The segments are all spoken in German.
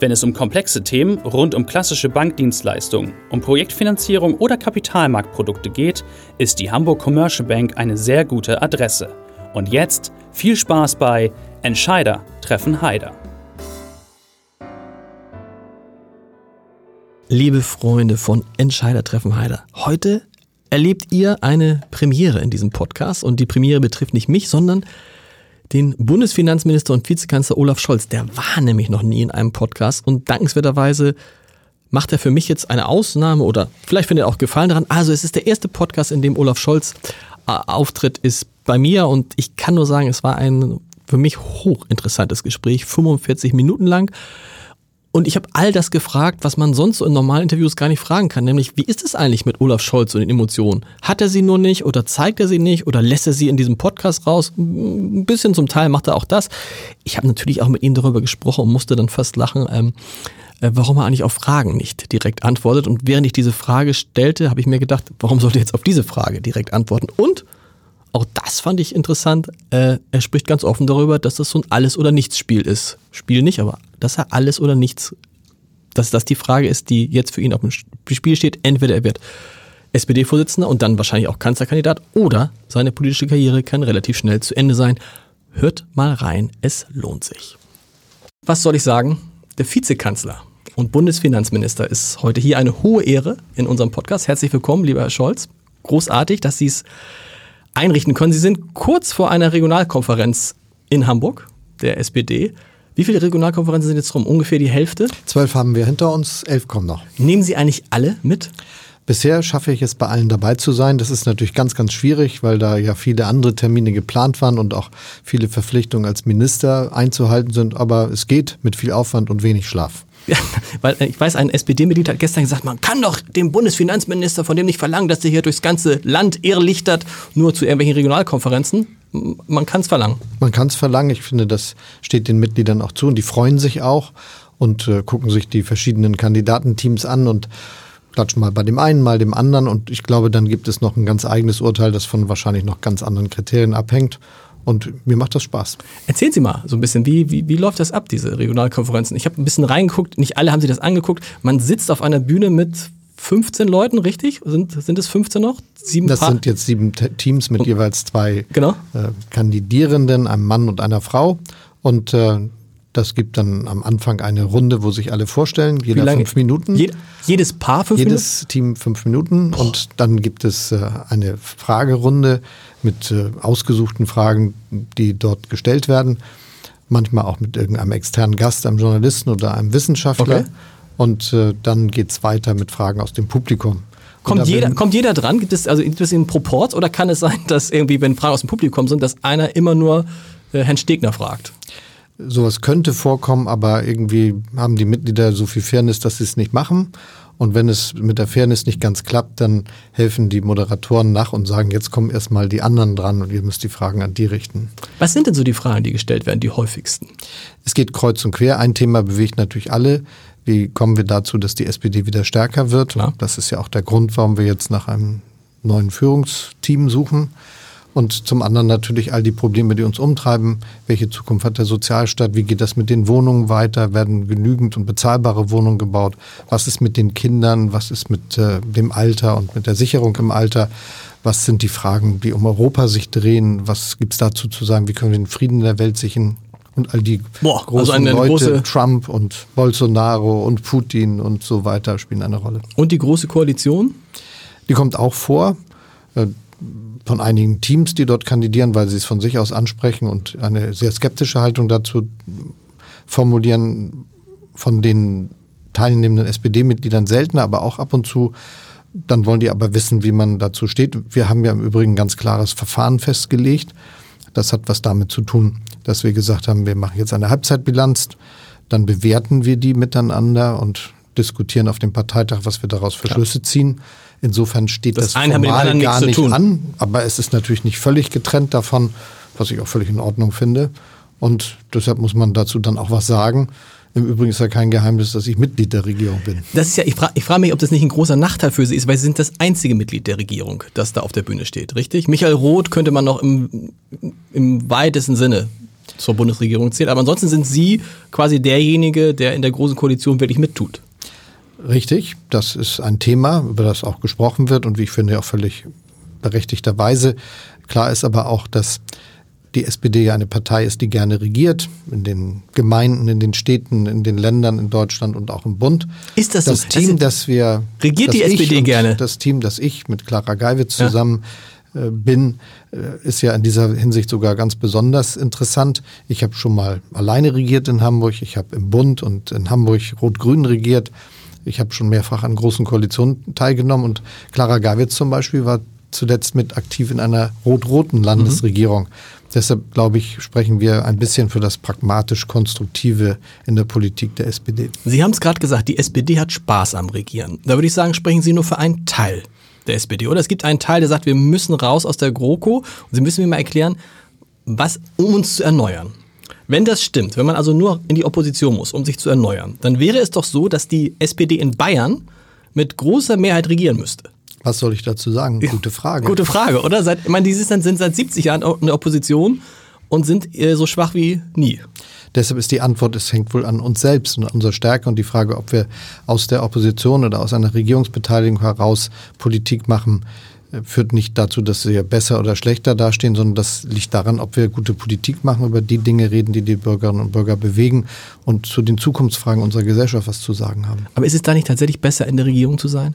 Wenn es um komplexe Themen rund um klassische Bankdienstleistungen, um Projektfinanzierung oder Kapitalmarktprodukte geht, ist die Hamburg Commercial Bank eine sehr gute Adresse. Und jetzt viel Spaß bei Entscheider treffen Heider. Liebe Freunde von Entscheider treffen Heider, heute erlebt ihr eine Premiere in diesem Podcast und die Premiere betrifft nicht mich, sondern den Bundesfinanzminister und Vizekanzler Olaf Scholz. Der war nämlich noch nie in einem Podcast und dankenswerterweise macht er für mich jetzt eine Ausnahme oder vielleicht findet er auch Gefallen daran. Also es ist der erste Podcast, in dem Olaf Scholz äh, auftritt, ist bei mir und ich kann nur sagen, es war ein für mich hochinteressantes Gespräch, 45 Minuten lang. Und ich habe all das gefragt, was man sonst so in normalen Interviews gar nicht fragen kann, nämlich wie ist es eigentlich mit Olaf Scholz und den Emotionen? Hat er sie nur nicht oder zeigt er sie nicht oder lässt er sie in diesem Podcast raus? Ein bisschen zum Teil macht er auch das. Ich habe natürlich auch mit ihm darüber gesprochen und musste dann fast lachen, ähm, äh, warum er eigentlich auf Fragen nicht direkt antwortet. Und während ich diese Frage stellte, habe ich mir gedacht, warum sollte er jetzt auf diese Frage direkt antworten? Und auch das fand ich interessant. Äh, er spricht ganz offen darüber, dass das so ein Alles- oder Nichts-Spiel ist. Spiel nicht, aber dass er alles oder nichts, dass das die Frage ist, die jetzt für ihn auf dem Spiel steht. Entweder er wird SPD-Vorsitzender und dann wahrscheinlich auch Kanzlerkandidat oder seine politische Karriere kann relativ schnell zu Ende sein. Hört mal rein, es lohnt sich. Was soll ich sagen? Der Vizekanzler und Bundesfinanzminister ist heute hier eine hohe Ehre in unserem Podcast. Herzlich willkommen, lieber Herr Scholz. Großartig, dass Sie es einrichten können. Sie sind kurz vor einer Regionalkonferenz in Hamburg, der SPD. Wie viele Regionalkonferenzen sind jetzt rum? Ungefähr die Hälfte? Zwölf haben wir hinter uns, elf kommen noch. Nehmen Sie eigentlich alle mit? Bisher schaffe ich es, bei allen dabei zu sein. Das ist natürlich ganz, ganz schwierig, weil da ja viele andere Termine geplant waren und auch viele Verpflichtungen als Minister einzuhalten sind. Aber es geht mit viel Aufwand und wenig Schlaf. Weil äh, ich weiß, ein SPD-Mitglied hat gestern gesagt, man kann doch dem Bundesfinanzminister von dem nicht verlangen, dass er hier durchs ganze Land irrlichtert, nur zu irgendwelchen Regionalkonferenzen. Man kann es verlangen. Man kann es verlangen. Ich finde, das steht den Mitgliedern auch zu und die freuen sich auch und äh, gucken sich die verschiedenen Kandidatenteams an und klatschen mal bei dem einen, mal dem anderen. Und ich glaube, dann gibt es noch ein ganz eigenes Urteil, das von wahrscheinlich noch ganz anderen Kriterien abhängt. Und mir macht das Spaß. Erzählen Sie mal so ein bisschen, wie, wie, wie läuft das ab, diese Regionalkonferenzen? Ich habe ein bisschen reingeguckt, nicht alle haben sich das angeguckt. Man sitzt auf einer Bühne mit 15 Leuten, richtig? Sind, sind es 15 noch? Sieben das sind jetzt sieben Teams mit und, jeweils zwei genau. äh, Kandidierenden, einem Mann und einer Frau. Und äh, das gibt dann am Anfang eine Runde, wo sich alle vorstellen, jeder fünf Minuten. Je, jedes Paar fünf jedes Minuten? Jedes Team fünf Minuten. Boah. Und dann gibt es äh, eine Fragerunde mit äh, ausgesuchten Fragen, die dort gestellt werden. Manchmal auch mit irgendeinem externen Gast, einem Journalisten oder einem Wissenschaftler. Okay. Und äh, dann geht es weiter mit Fragen aus dem Publikum. Kommt jeder, kommt jeder dran? Gibt es also gibt es einen Proport oder kann es sein, dass irgendwie, wenn Fragen aus dem Publikum sind, dass einer immer nur äh, Herrn Stegner fragt? Sowas könnte vorkommen, aber irgendwie haben die Mitglieder so viel Fairness, dass sie es nicht machen. Und wenn es mit der Fairness nicht ganz klappt, dann helfen die Moderatoren nach und sagen, jetzt kommen erstmal die anderen dran und ihr müsst die Fragen an die richten. Was sind denn so die Fragen, die gestellt werden, die häufigsten? Es geht kreuz und quer. Ein Thema bewegt natürlich alle. Wie kommen wir dazu, dass die SPD wieder stärker wird? Klar. Das ist ja auch der Grund, warum wir jetzt nach einem neuen Führungsteam suchen. Und zum anderen natürlich all die Probleme, die uns umtreiben. Welche Zukunft hat der Sozialstaat? Wie geht das mit den Wohnungen weiter? Werden genügend und bezahlbare Wohnungen gebaut? Was ist mit den Kindern? Was ist mit äh, dem Alter und mit der Sicherung im Alter? Was sind die Fragen, die um Europa sich drehen? Was gibt es dazu zu sagen? Wie können wir den Frieden in der Welt sichern? Und all die Boah, also großen also Leute, Trump und Bolsonaro und Putin und so weiter spielen eine Rolle. Und die große Koalition? Die kommt auch vor. Von einigen Teams, die dort kandidieren, weil sie es von sich aus ansprechen und eine sehr skeptische Haltung dazu formulieren, von den teilnehmenden SPD-Mitgliedern seltener, aber auch ab und zu. Dann wollen die aber wissen, wie man dazu steht. Wir haben ja im Übrigen ein ganz klares Verfahren festgelegt. Das hat was damit zu tun, dass wir gesagt haben, wir machen jetzt eine Halbzeitbilanz, dann bewerten wir die miteinander und diskutieren auf dem Parteitag, was wir daraus für Schlüsse ziehen. Insofern steht das, das formal gar nicht an, aber es ist natürlich nicht völlig getrennt davon, was ich auch völlig in Ordnung finde. Und deshalb muss man dazu dann auch was sagen. Im Übrigen ist ja kein Geheimnis, dass ich Mitglied der Regierung bin. Das ist ja, ich frage ich frag mich, ob das nicht ein großer Nachteil für Sie ist, weil Sie sind das einzige Mitglied der Regierung, das da auf der Bühne steht, richtig? Michael Roth könnte man noch im, im weitesten Sinne zur Bundesregierung zählen, aber ansonsten sind Sie quasi derjenige, der in der großen Koalition wirklich mittut. Richtig, das ist ein Thema, über das auch gesprochen wird und wie ich finde auch völlig berechtigterweise. Klar ist aber auch, dass die SPD ja eine Partei ist, die gerne regiert, in den Gemeinden, in den Städten, in den Ländern in Deutschland und auch im Bund. Ist das, das so? Team, also, das wir regiert die SPD gerne? Das Team, das ich mit Clara Geiwitz zusammen ja. äh, bin, äh, ist ja in dieser Hinsicht sogar ganz besonders interessant. Ich habe schon mal alleine regiert in Hamburg, ich habe im Bund und in Hamburg Rot-Grün regiert. Ich habe schon mehrfach an großen Koalitionen teilgenommen und Clara Geiwitz zum Beispiel war zuletzt mit aktiv in einer rot-roten Landesregierung. Mhm. Deshalb, glaube ich, sprechen wir ein bisschen für das pragmatisch-konstruktive in der Politik der SPD. Sie haben es gerade gesagt, die SPD hat Spaß am Regieren. Da würde ich sagen, sprechen Sie nur für einen Teil der SPD. Oder es gibt einen Teil, der sagt, wir müssen raus aus der GroKo und Sie müssen mir mal erklären, was, um uns zu erneuern. Wenn das stimmt, wenn man also nur in die Opposition muss, um sich zu erneuern, dann wäre es doch so, dass die SPD in Bayern mit großer Mehrheit regieren müsste. Was soll ich dazu sagen? Gute Frage. Gute Frage, oder? Seit, ich meine, die sind, sind seit 70 Jahren in der Opposition und sind äh, so schwach wie nie. Deshalb ist die Antwort, es hängt wohl an uns selbst und an unserer Stärke und die Frage, ob wir aus der Opposition oder aus einer Regierungsbeteiligung heraus Politik machen, führt nicht dazu, dass wir besser oder schlechter dastehen, sondern das liegt daran, ob wir gute Politik machen, über die Dinge reden, die die Bürgerinnen und Bürger bewegen und zu den Zukunftsfragen unserer Gesellschaft was zu sagen haben. Aber ist es da nicht tatsächlich besser, in der Regierung zu sein?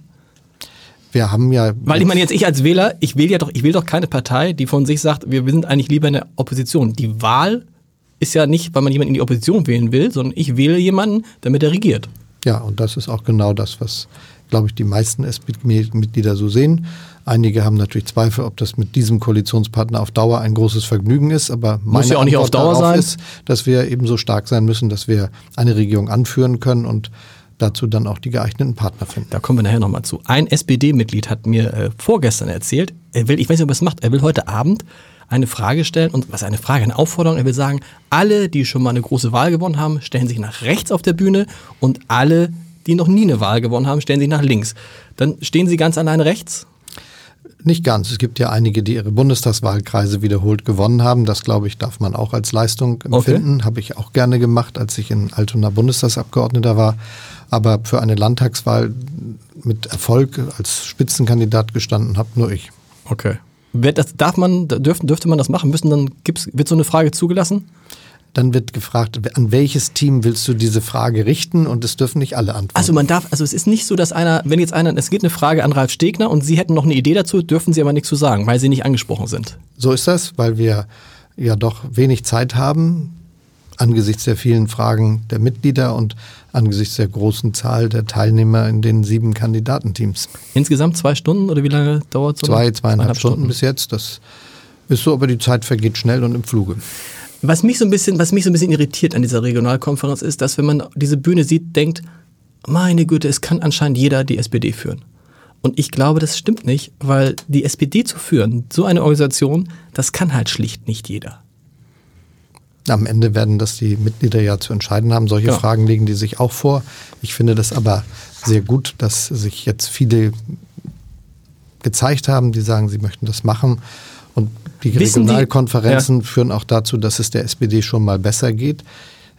wir haben ja. Weil ich meine, jetzt ich als Wähler, ich will ja doch, ich will doch keine Partei, die von sich sagt, wir sind eigentlich lieber in der Opposition. Die Wahl ist ja nicht, weil man jemanden in die Opposition wählen will, sondern ich wähle jemanden, damit er regiert. Ja, und das ist auch genau das, was, glaube ich, die meisten SPD-Mitglieder so sehen. Einige haben natürlich Zweifel, ob das mit diesem Koalitionspartner auf Dauer ein großes Vergnügen ist, aber Muss ja auch nicht Antwort auf Dauer sein. ist, dass wir ebenso stark sein müssen, dass wir eine Regierung anführen können und dazu dann auch die geeigneten Partner finden. Da kommen wir nachher nochmal zu. Ein SPD-Mitglied hat mir äh, vorgestern erzählt, er will, ich weiß nicht, ob er es macht, er will heute Abend eine Frage stellen und was eine Frage, eine Aufforderung, er will sagen, alle, die schon mal eine große Wahl gewonnen haben, stellen sich nach rechts auf der Bühne und alle, die noch nie eine Wahl gewonnen haben, stellen sich nach links. Dann stehen sie ganz allein rechts nicht ganz. Es gibt ja einige, die ihre Bundestagswahlkreise wiederholt gewonnen haben. Das, glaube ich, darf man auch als Leistung empfinden. Okay. Habe ich auch gerne gemacht, als ich in Altona Bundestagsabgeordneter war. Aber für eine Landtagswahl mit Erfolg als Spitzenkandidat gestanden habe nur ich. Okay. Das darf man, dürfte, dürfte man das machen? Müssen dann, gibt's, wird so eine Frage zugelassen? Dann wird gefragt, an welches Team willst du diese Frage richten und es dürfen nicht alle antworten. Also man darf, also es ist nicht so, dass einer, wenn jetzt einer, es geht eine Frage an Ralf Stegner und Sie hätten noch eine Idee dazu, dürfen Sie aber nichts zu sagen, weil Sie nicht angesprochen sind. So ist das, weil wir ja doch wenig Zeit haben angesichts der vielen Fragen der Mitglieder und angesichts der großen Zahl der Teilnehmer in den sieben Kandidatenteams. Insgesamt zwei Stunden oder wie lange dauert es? Zwei, zweieinhalb Stunden, Stunden bis jetzt. Das ist so, aber die Zeit vergeht schnell und im Fluge. Was mich so ein bisschen, was mich so ein bisschen irritiert an dieser Regionalkonferenz ist, dass wenn man diese Bühne sieht, denkt, meine Güte, es kann anscheinend jeder die SPD führen. Und ich glaube, das stimmt nicht, weil die SPD zu führen, so eine Organisation, das kann halt schlicht nicht jeder. Am Ende werden das die Mitglieder ja zu entscheiden haben. Solche ja. Fragen legen die sich auch vor. Ich finde das aber sehr gut, dass sich jetzt viele gezeigt haben, die sagen, sie möchten das machen. Und die Wissen Regionalkonferenzen die? Ja. führen auch dazu, dass es der SPD schon mal besser geht.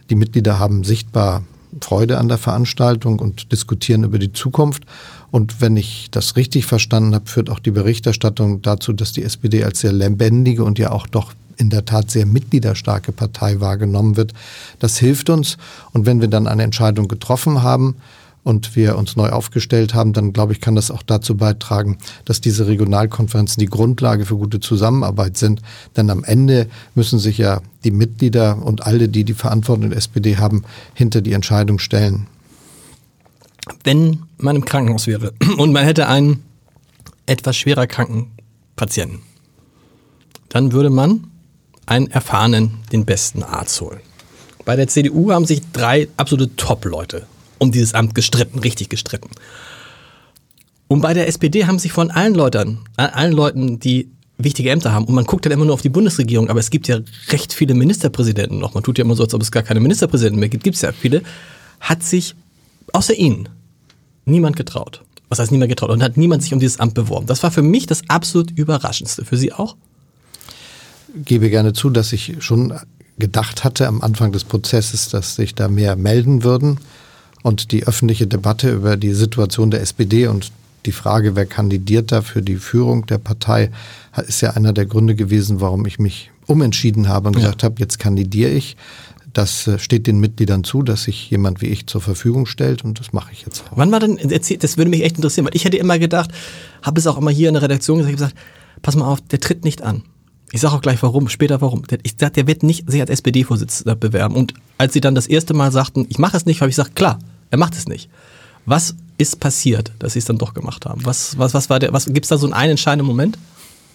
Die Mitglieder haben sichtbar Freude an der Veranstaltung und diskutieren über die Zukunft. Und wenn ich das richtig verstanden habe, führt auch die Berichterstattung dazu, dass die SPD als sehr lebendige und ja auch doch in der Tat sehr mitgliederstarke Partei wahrgenommen wird. Das hilft uns. Und wenn wir dann eine Entscheidung getroffen haben, und wir uns neu aufgestellt haben, dann glaube ich, kann das auch dazu beitragen, dass diese Regionalkonferenzen die Grundlage für gute Zusammenarbeit sind. Denn am Ende müssen sich ja die Mitglieder und alle, die die Verantwortung in der SPD haben, hinter die Entscheidung stellen. Wenn man im Krankenhaus wäre und man hätte einen etwas schwerer kranken Patienten, dann würde man einen erfahrenen, den besten Arzt holen. Bei der CDU haben sich drei absolute Top-Leute um dieses Amt gestritten, richtig gestritten. Und bei der SPD haben sich von allen Leuten, allen Leuten, die wichtige Ämter haben, und man guckt dann immer nur auf die Bundesregierung, aber es gibt ja recht viele Ministerpräsidenten noch. Man tut ja immer so, als ob es gar keine Ministerpräsidenten mehr gibt, gibt es ja viele, hat sich außer ihnen niemand getraut. Was heißt niemand getraut? Und hat niemand sich um dieses Amt beworben. Das war für mich das absolut Überraschendste. Für Sie auch? Gebe gerne zu, dass ich schon gedacht hatte am Anfang des Prozesses, dass sich da mehr melden würden. Und die öffentliche Debatte über die Situation der SPD und die Frage, wer kandidiert da für die Führung der Partei, ist ja einer der Gründe gewesen, warum ich mich umentschieden habe und ja. gesagt habe, jetzt kandidiere ich. Das äh, steht den Mitgliedern zu, dass sich jemand wie ich zur Verfügung stellt und das mache ich jetzt auch. Wann war denn, das würde mich echt interessieren, weil ich hätte immer gedacht, habe es auch immer hier in der Redaktion gesagt, gesagt, pass mal auf, der tritt nicht an. Ich sage auch gleich warum, später warum. Ich sag, der wird nicht sich als SPD-Vorsitzender bewerben. Und als sie dann das erste Mal sagten, ich mache es nicht, habe ich gesagt, klar, er macht es nicht. Was ist passiert, dass sie es dann doch gemacht haben? Was, was, was war der, was, gibt es da so einen, einen entscheidenden Moment?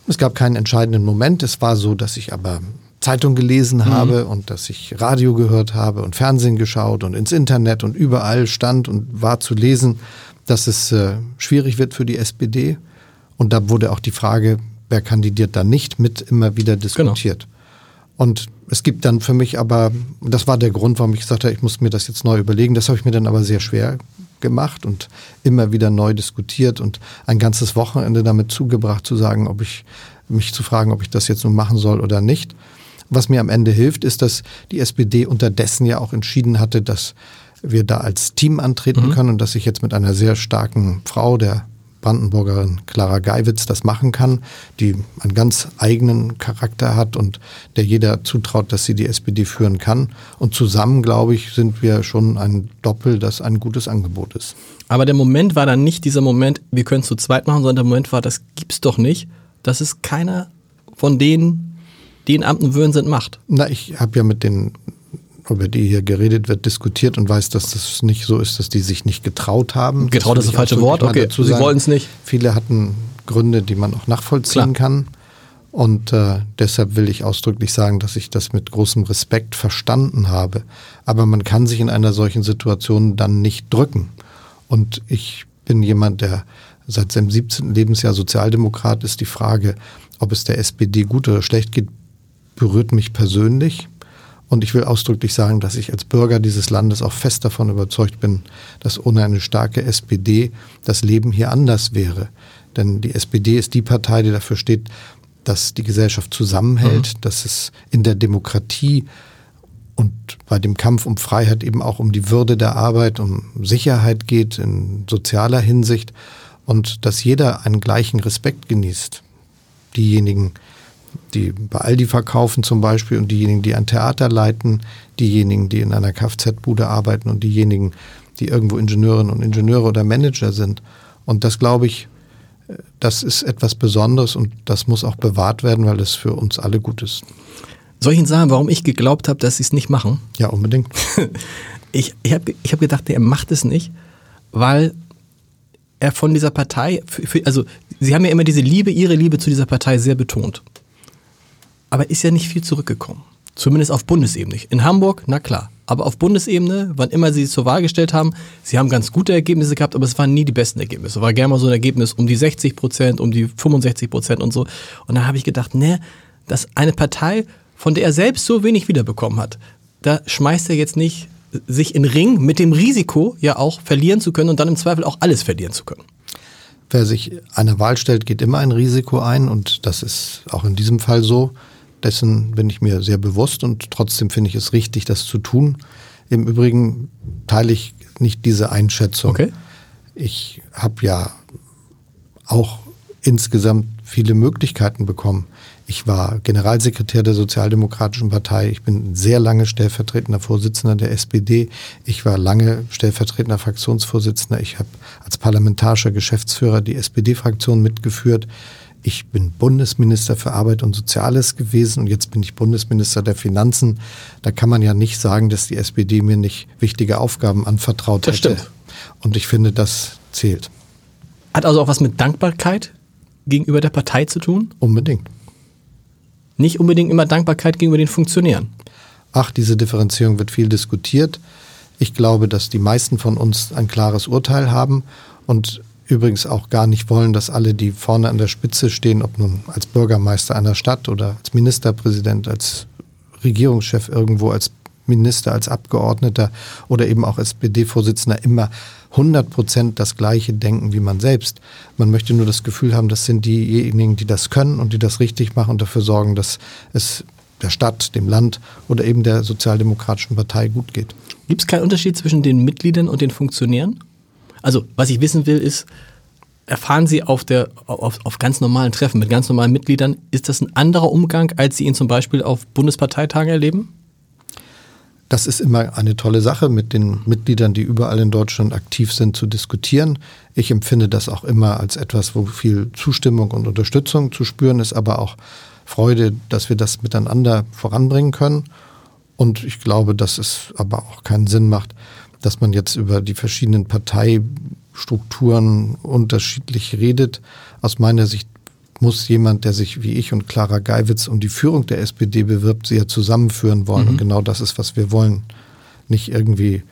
Es gab keinen entscheidenden Moment. Es war so, dass ich aber Zeitung gelesen mhm. habe und dass ich Radio gehört habe und Fernsehen geschaut und ins Internet und überall stand und war zu lesen, dass es äh, schwierig wird für die SPD. Und da wurde auch die Frage, wer kandidiert da nicht, mit immer wieder diskutiert. Genau. Und es gibt dann für mich aber, das war der Grund, warum ich gesagt habe, ich muss mir das jetzt neu überlegen. Das habe ich mir dann aber sehr schwer gemacht und immer wieder neu diskutiert und ein ganzes Wochenende damit zugebracht zu sagen, ob ich mich zu fragen, ob ich das jetzt nun machen soll oder nicht. Was mir am Ende hilft, ist, dass die SPD unterdessen ja auch entschieden hatte, dass wir da als Team antreten mhm. können und dass ich jetzt mit einer sehr starken Frau, der Brandenburgerin Clara Geiwitz das machen kann, die einen ganz eigenen Charakter hat und der jeder zutraut, dass sie die SPD führen kann. Und zusammen, glaube ich, sind wir schon ein Doppel, das ein gutes Angebot ist. Aber der Moment war dann nicht dieser Moment, wir können es zu zweit machen, sondern der Moment war, das gibt's doch nicht, dass es keiner von denen, die in Amten würden sind, macht. Na, ich habe ja mit den über die hier geredet wird, diskutiert und weiß, dass das nicht so ist, dass die sich nicht getraut haben. Getraut ist das falsche Wort, okay. Sie wollen es nicht. Viele hatten Gründe, die man auch nachvollziehen Klar. kann. Und äh, deshalb will ich ausdrücklich sagen, dass ich das mit großem Respekt verstanden habe. Aber man kann sich in einer solchen Situation dann nicht drücken. Und ich bin jemand, der seit seinem 17. Lebensjahr Sozialdemokrat ist. Die Frage, ob es der SPD gut oder schlecht geht, berührt mich persönlich. Und ich will ausdrücklich sagen, dass ich als Bürger dieses Landes auch fest davon überzeugt bin, dass ohne eine starke SPD das Leben hier anders wäre. Denn die SPD ist die Partei, die dafür steht, dass die Gesellschaft zusammenhält, mhm. dass es in der Demokratie und bei dem Kampf um Freiheit eben auch um die Würde der Arbeit, um Sicherheit geht in sozialer Hinsicht und dass jeder einen gleichen Respekt genießt. Diejenigen, die bei Aldi verkaufen zum Beispiel und diejenigen, die ein Theater leiten, diejenigen, die in einer Kfz-Bude arbeiten und diejenigen, die irgendwo Ingenieurinnen und Ingenieure oder Manager sind. Und das glaube ich, das ist etwas Besonderes und das muss auch bewahrt werden, weil es für uns alle gut ist. Soll ich Ihnen sagen, warum ich geglaubt habe, dass Sie es nicht machen? Ja, unbedingt. ich ich habe ich hab gedacht, er macht es nicht, weil er von dieser Partei, für, für, also Sie haben ja immer diese Liebe, Ihre Liebe zu dieser Partei sehr betont aber ist ja nicht viel zurückgekommen. Zumindest auf Bundesebene. In Hamburg, na klar. Aber auf Bundesebene, wann immer sie es zur Wahl gestellt haben, sie haben ganz gute Ergebnisse gehabt, aber es waren nie die besten Ergebnisse. War gerne mal so ein Ergebnis um die 60 Prozent, um die 65 Prozent und so. Und da habe ich gedacht, ne, dass eine Partei, von der er selbst so wenig wiederbekommen hat, da schmeißt er jetzt nicht sich in Ring mit dem Risiko, ja auch verlieren zu können und dann im Zweifel auch alles verlieren zu können. Wer sich einer Wahl stellt, geht immer ein Risiko ein und das ist auch in diesem Fall so. Dessen bin ich mir sehr bewusst und trotzdem finde ich es richtig, das zu tun. Im Übrigen teile ich nicht diese Einschätzung. Okay. Ich habe ja auch insgesamt viele Möglichkeiten bekommen. Ich war Generalsekretär der Sozialdemokratischen Partei. Ich bin sehr lange stellvertretender Vorsitzender der SPD. Ich war lange stellvertretender Fraktionsvorsitzender. Ich habe als parlamentarischer Geschäftsführer die SPD-Fraktion mitgeführt ich bin Bundesminister für Arbeit und Soziales gewesen und jetzt bin ich Bundesminister der Finanzen. Da kann man ja nicht sagen, dass die SPD mir nicht wichtige Aufgaben anvertraut das hätte. Stimmt. Und ich finde, das zählt. Hat also auch was mit Dankbarkeit gegenüber der Partei zu tun? Unbedingt. Nicht unbedingt immer Dankbarkeit gegenüber den Funktionären. Ach, diese Differenzierung wird viel diskutiert. Ich glaube, dass die meisten von uns ein klares Urteil haben und übrigens auch gar nicht wollen, dass alle, die vorne an der Spitze stehen, ob nun als Bürgermeister einer Stadt oder als Ministerpräsident, als Regierungschef irgendwo, als Minister, als Abgeordneter oder eben auch SPD-Vorsitzender immer 100 Prozent das Gleiche denken wie man selbst. Man möchte nur das Gefühl haben, das sind diejenigen, die das können und die das richtig machen und dafür sorgen, dass es der Stadt, dem Land oder eben der Sozialdemokratischen Partei gut geht. Gibt es keinen Unterschied zwischen den Mitgliedern und den Funktionären? Also, was ich wissen will, ist, erfahren Sie auf, der, auf, auf ganz normalen Treffen mit ganz normalen Mitgliedern, ist das ein anderer Umgang, als Sie ihn zum Beispiel auf Bundesparteitagen erleben? Das ist immer eine tolle Sache, mit den Mitgliedern, die überall in Deutschland aktiv sind, zu diskutieren. Ich empfinde das auch immer als etwas, wo viel Zustimmung und Unterstützung zu spüren ist, aber auch Freude, dass wir das miteinander voranbringen können. Und ich glaube, dass es aber auch keinen Sinn macht, dass man jetzt über die verschiedenen Parteistrukturen unterschiedlich redet. Aus meiner Sicht muss jemand, der sich wie ich und Clara Geiwitz um die Führung der SPD bewirbt, sie ja zusammenführen wollen. Mhm. Und genau das ist, was wir wollen. Nicht irgendwie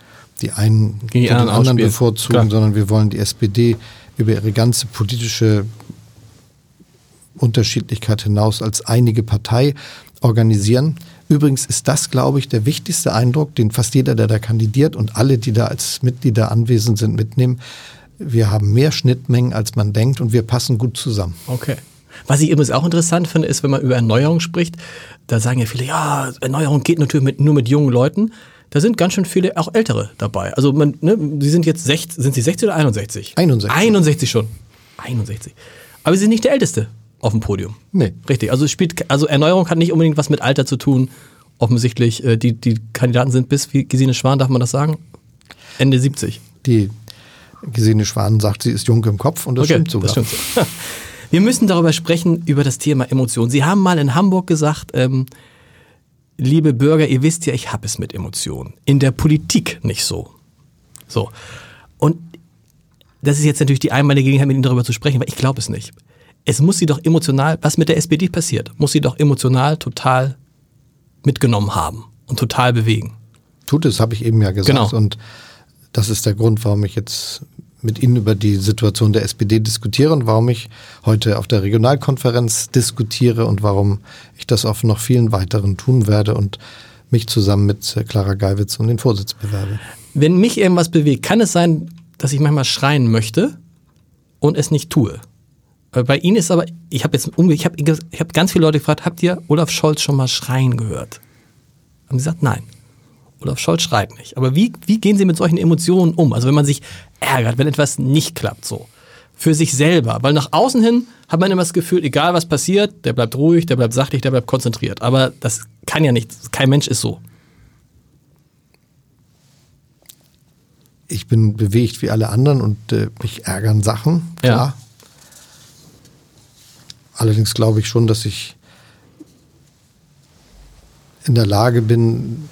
die einen Gegen den anderen ausspielen. bevorzugen, Klar. sondern wir wollen die SPD über ihre ganze politische Unterschiedlichkeit hinaus als einige Partei organisieren. Übrigens ist das, glaube ich, der wichtigste Eindruck, den fast jeder, der da kandidiert und alle, die da als Mitglieder anwesend sind, mitnehmen. Wir haben mehr Schnittmengen, als man denkt und wir passen gut zusammen. Okay. Was ich übrigens auch interessant finde, ist, wenn man über Erneuerung spricht, da sagen ja viele, ja, Erneuerung geht natürlich mit, nur mit jungen Leuten. Da sind ganz schön viele auch Ältere dabei. Also man, ne, sie sind jetzt 60, sind sie 60 oder 61? 61. 61 schon. 61. Aber sie sind nicht der Älteste auf dem Podium. Nee. Richtig. Also es spielt, also Erneuerung hat nicht unbedingt was mit Alter zu tun. Offensichtlich, äh, die, die Kandidaten sind bis, wie Gesine Schwan, darf man das sagen? Ende 70. Die Gesine Schwan sagt, sie ist jung im Kopf und das stimmt sogar. Das stimmt so. Wir müssen darüber sprechen, über das Thema Emotionen. Sie haben mal in Hamburg gesagt, ähm, liebe Bürger, ihr wisst ja, ich habe es mit Emotionen. In der Politik nicht so. So. Und das ist jetzt natürlich die einmalige Gelegenheit, mit Ihnen darüber zu sprechen, weil ich glaube es nicht. Es muss sie doch emotional, was mit der SPD passiert, muss sie doch emotional total mitgenommen haben und total bewegen. Tut es, habe ich eben ja gesagt. Genau. Und das ist der Grund, warum ich jetzt mit Ihnen über die Situation der SPD diskutiere und warum ich heute auf der Regionalkonferenz diskutiere und warum ich das auf noch vielen weiteren tun werde und mich zusammen mit Clara Geiwitz um den Vorsitz bewerbe. Wenn mich irgendwas bewegt, kann es sein, dass ich manchmal schreien möchte und es nicht tue. Weil Bei Ihnen ist aber, ich habe jetzt umge ich habe ich hab ganz viele Leute gefragt, habt ihr Olaf Scholz schon mal schreien gehört? Haben sie gesagt, nein. Olaf Scholz schreit nicht. Aber wie, wie gehen Sie mit solchen Emotionen um? Also wenn man sich ärgert, wenn etwas nicht klappt so. Für sich selber. Weil nach außen hin hat man immer das Gefühl, egal was passiert, der bleibt ruhig, der bleibt sachlich, der bleibt konzentriert. Aber das kann ja nicht, kein Mensch ist so. Ich bin bewegt wie alle anderen und äh, mich ärgern Sachen, Ja. Allerdings glaube ich schon, dass ich in der Lage bin,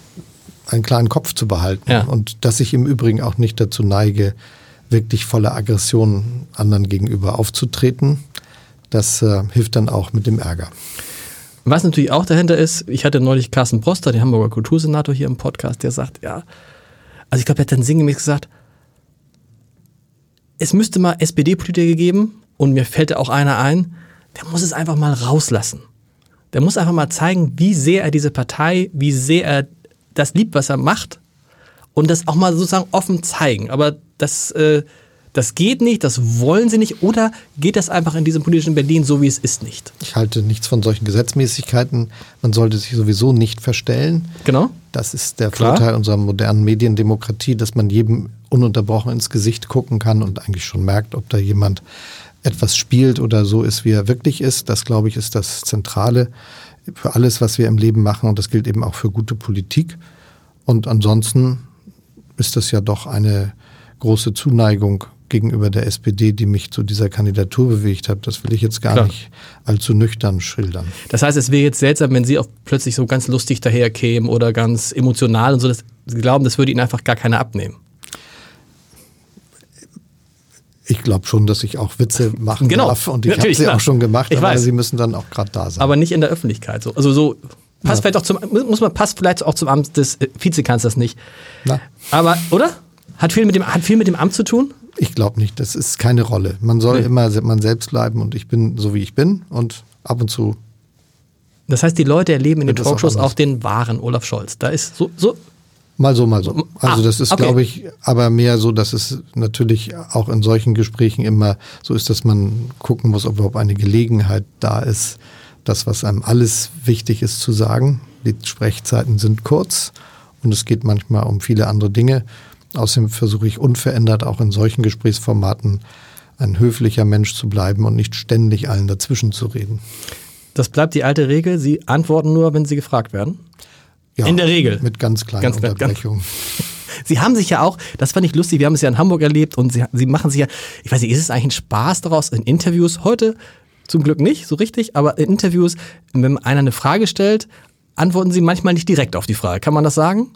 einen klaren Kopf zu behalten. Ja. Und dass ich im Übrigen auch nicht dazu neige, wirklich voller Aggression anderen gegenüber aufzutreten. Das äh, hilft dann auch mit dem Ärger. Was natürlich auch dahinter ist, ich hatte neulich Carsten Broster, den Hamburger Kultursenator hier im Podcast, der sagt, ja, also ich glaube, er hat dann sinngemäß gesagt, es müsste mal SPD-Politiker geben und mir fällt auch einer ein, der muss es einfach mal rauslassen. Der muss einfach mal zeigen, wie sehr er diese Partei, wie sehr er das liebt, was er macht und das auch mal sozusagen offen zeigen. Aber das, äh, das geht nicht, das wollen sie nicht oder geht das einfach in diesem politischen Berlin so, wie es ist, nicht? Ich halte nichts von solchen Gesetzmäßigkeiten. Man sollte sich sowieso nicht verstellen. Genau. Das ist der Klar. Vorteil unserer modernen Mediendemokratie, dass man jedem ununterbrochen ins Gesicht gucken kann und eigentlich schon merkt, ob da jemand etwas spielt oder so ist, wie er wirklich ist. Das, glaube ich, ist das Zentrale für alles, was wir im Leben machen. Und das gilt eben auch für gute Politik. Und ansonsten ist das ja doch eine große Zuneigung gegenüber der SPD, die mich zu dieser Kandidatur bewegt hat. Das will ich jetzt gar Klar. nicht allzu nüchtern schildern. Das heißt, es wäre jetzt seltsam, wenn Sie auch plötzlich so ganz lustig daherkämen oder ganz emotional und so. Das, Sie glauben, das würde Ihnen einfach gar keiner abnehmen. Ich glaube schon, dass ich auch Witze machen Genau. darf und ich habe sie klar. auch schon gemacht, Ich aber weiß. sie müssen dann auch gerade da sein. Aber nicht in der Öffentlichkeit. So. Also so, Passt ja. vielleicht auch zum, muss man, passt vielleicht auch zum Amt des äh, Vizekanzlers nicht. Na. Aber, oder? Hat viel mit dem, hat viel mit dem Amt zu tun? Ich glaube nicht. Das ist keine Rolle. Man soll nee. immer man selbst bleiben und ich bin so, wie ich bin und ab und zu. Das heißt, die Leute erleben in den Talkshows auch, auch, den wahren Olaf Scholz. Da ist so, so Mal so, mal so. Also ah, das ist, okay. glaube ich, aber mehr so, dass es natürlich auch in solchen Gesprächen immer so ist, dass man gucken muss, ob überhaupt eine Gelegenheit da ist, das, was einem alles wichtig ist zu sagen. Die Sprechzeiten sind kurz und es geht manchmal um viele andere Dinge. Außerdem versuche ich unverändert auch in solchen Gesprächsformaten ein höflicher Mensch zu bleiben und nicht ständig allen dazwischen zu reden. Das bleibt die alte Regel. Sie antworten nur, wenn Sie gefragt werden. Ja, in der Regel. Mit ganz kleinen ganz, Unterbrechungen. Ganz, Sie haben sich ja auch, das fand ich lustig, wir haben es ja in Hamburg erlebt und Sie, Sie machen sich ja, ich weiß nicht, ist es eigentlich ein Spaß daraus in Interviews? Heute zum Glück nicht so richtig, aber in Interviews, wenn einer eine Frage stellt, antworten Sie manchmal nicht direkt auf die Frage. Kann man das sagen?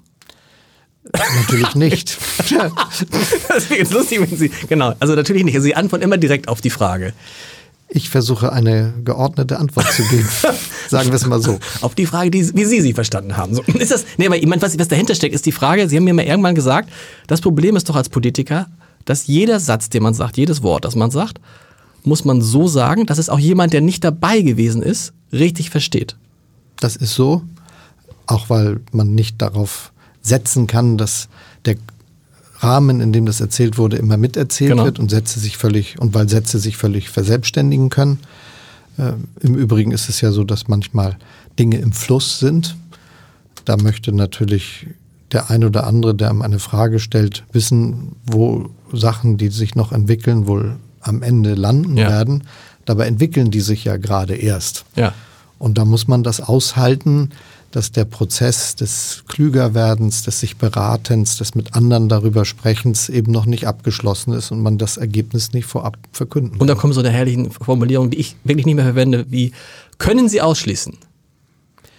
Natürlich nicht. das wäre jetzt lustig, wenn Sie, genau, also natürlich nicht. Also Sie antworten immer direkt auf die Frage. Ich versuche eine geordnete Antwort zu geben. Sagen wir es mal so. Auf die Frage, die, wie Sie sie verstanden haben. So, ist das, nee, aber ich meine, was, was dahinter steckt, ist die Frage, Sie haben mir mal irgendwann gesagt, das Problem ist doch als Politiker, dass jeder Satz, den man sagt, jedes Wort, das man sagt, muss man so sagen, dass es auch jemand, der nicht dabei gewesen ist, richtig versteht. Das ist so, auch weil man nicht darauf setzen kann, dass der Rahmen, in dem das erzählt wurde, immer miterzählt genau. wird und Sätze sich völlig, und weil Sätze sich völlig verselbstständigen können. Äh, Im Übrigen ist es ja so, dass manchmal Dinge im Fluss sind. Da möchte natürlich der ein oder andere, der einem eine Frage stellt, wissen, wo Sachen, die sich noch entwickeln, wohl am Ende landen ja. werden. Dabei entwickeln die sich ja gerade erst. Ja. Und da muss man das aushalten, dass der Prozess des Klügerwerdens, des sich Beratens, des mit anderen darüber Sprechens eben noch nicht abgeschlossen ist und man das Ergebnis nicht vorab verkünden kann. Und da kommen so der herrlichen Formulierungen, die ich wirklich nicht mehr verwende, wie können Sie ausschließen?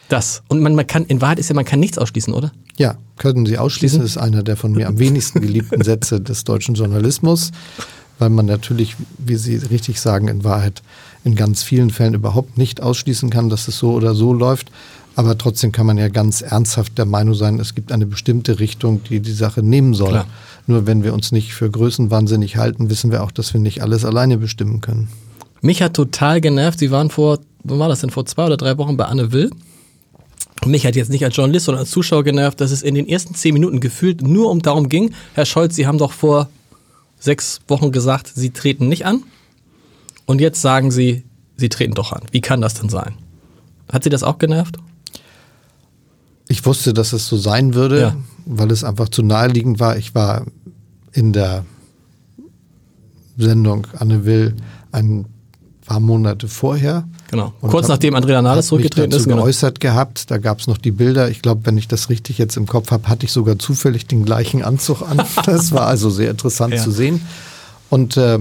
Das. Und man, man kann, in Wahrheit ist ja, man kann nichts ausschließen, oder? Ja, können Sie ausschließen, ist einer der von mir am wenigsten geliebten Sätze des deutschen Journalismus, weil man natürlich, wie Sie richtig sagen, in Wahrheit in ganz vielen Fällen überhaupt nicht ausschließen kann, dass es so oder so läuft. Aber trotzdem kann man ja ganz ernsthaft der Meinung sein, es gibt eine bestimmte Richtung, die die Sache nehmen soll. Klar. Nur wenn wir uns nicht für größenwahnsinnig halten, wissen wir auch, dass wir nicht alles alleine bestimmen können. Mich hat total genervt, Sie waren vor, wann war das denn, vor zwei oder drei Wochen bei Anne Will. Mich hat jetzt nicht als Journalist, sondern als Zuschauer genervt, dass es in den ersten zehn Minuten gefühlt nur um darum ging, Herr Scholz, Sie haben doch vor sechs Wochen gesagt, Sie treten nicht an. Und jetzt sagen Sie, Sie treten doch an. Wie kann das denn sein? Hat Sie das auch genervt? Ich wusste, dass es so sein würde, ja. weil es einfach zu naheliegend war. Ich war in der Sendung Anne Will ein paar Monate vorher. Genau. Kurz nachdem Andrea Nahles zurückgetreten ist. Genau. geäußert gehabt. Da gab es noch die Bilder. Ich glaube, wenn ich das richtig jetzt im Kopf habe, hatte ich sogar zufällig den gleichen Anzug an. Das war also sehr interessant ja. zu sehen. Und äh,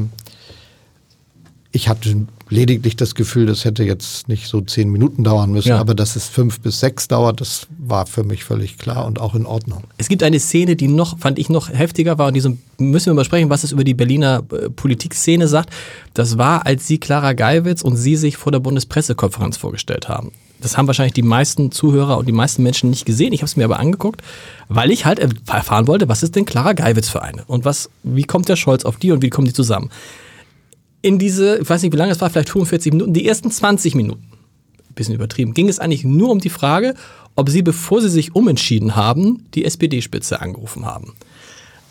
ich hatte lediglich das Gefühl, das hätte jetzt nicht so zehn Minuten dauern müssen, ja. aber dass es fünf bis sechs dauert, das war für mich völlig klar und auch in Ordnung. Es gibt eine Szene, die noch, fand ich noch heftiger war und die müssen wir mal sprechen, was es über die Berliner äh, Politikszene sagt. Das war, als sie Clara Geiwitz und sie sich vor der Bundespressekonferenz vorgestellt haben. Das haben wahrscheinlich die meisten Zuhörer und die meisten Menschen nicht gesehen. Ich habe es mir aber angeguckt, weil ich halt erfahren wollte, was ist denn Clara Geiwitz für eine? Und was, wie kommt der Scholz auf die und wie kommen die zusammen? In diese, ich weiß nicht, wie lange es war, vielleicht 45 Minuten, die ersten 20 Minuten, ein bisschen übertrieben, ging es eigentlich nur um die Frage, ob sie, bevor sie sich umentschieden haben, die SPD-Spitze angerufen haben.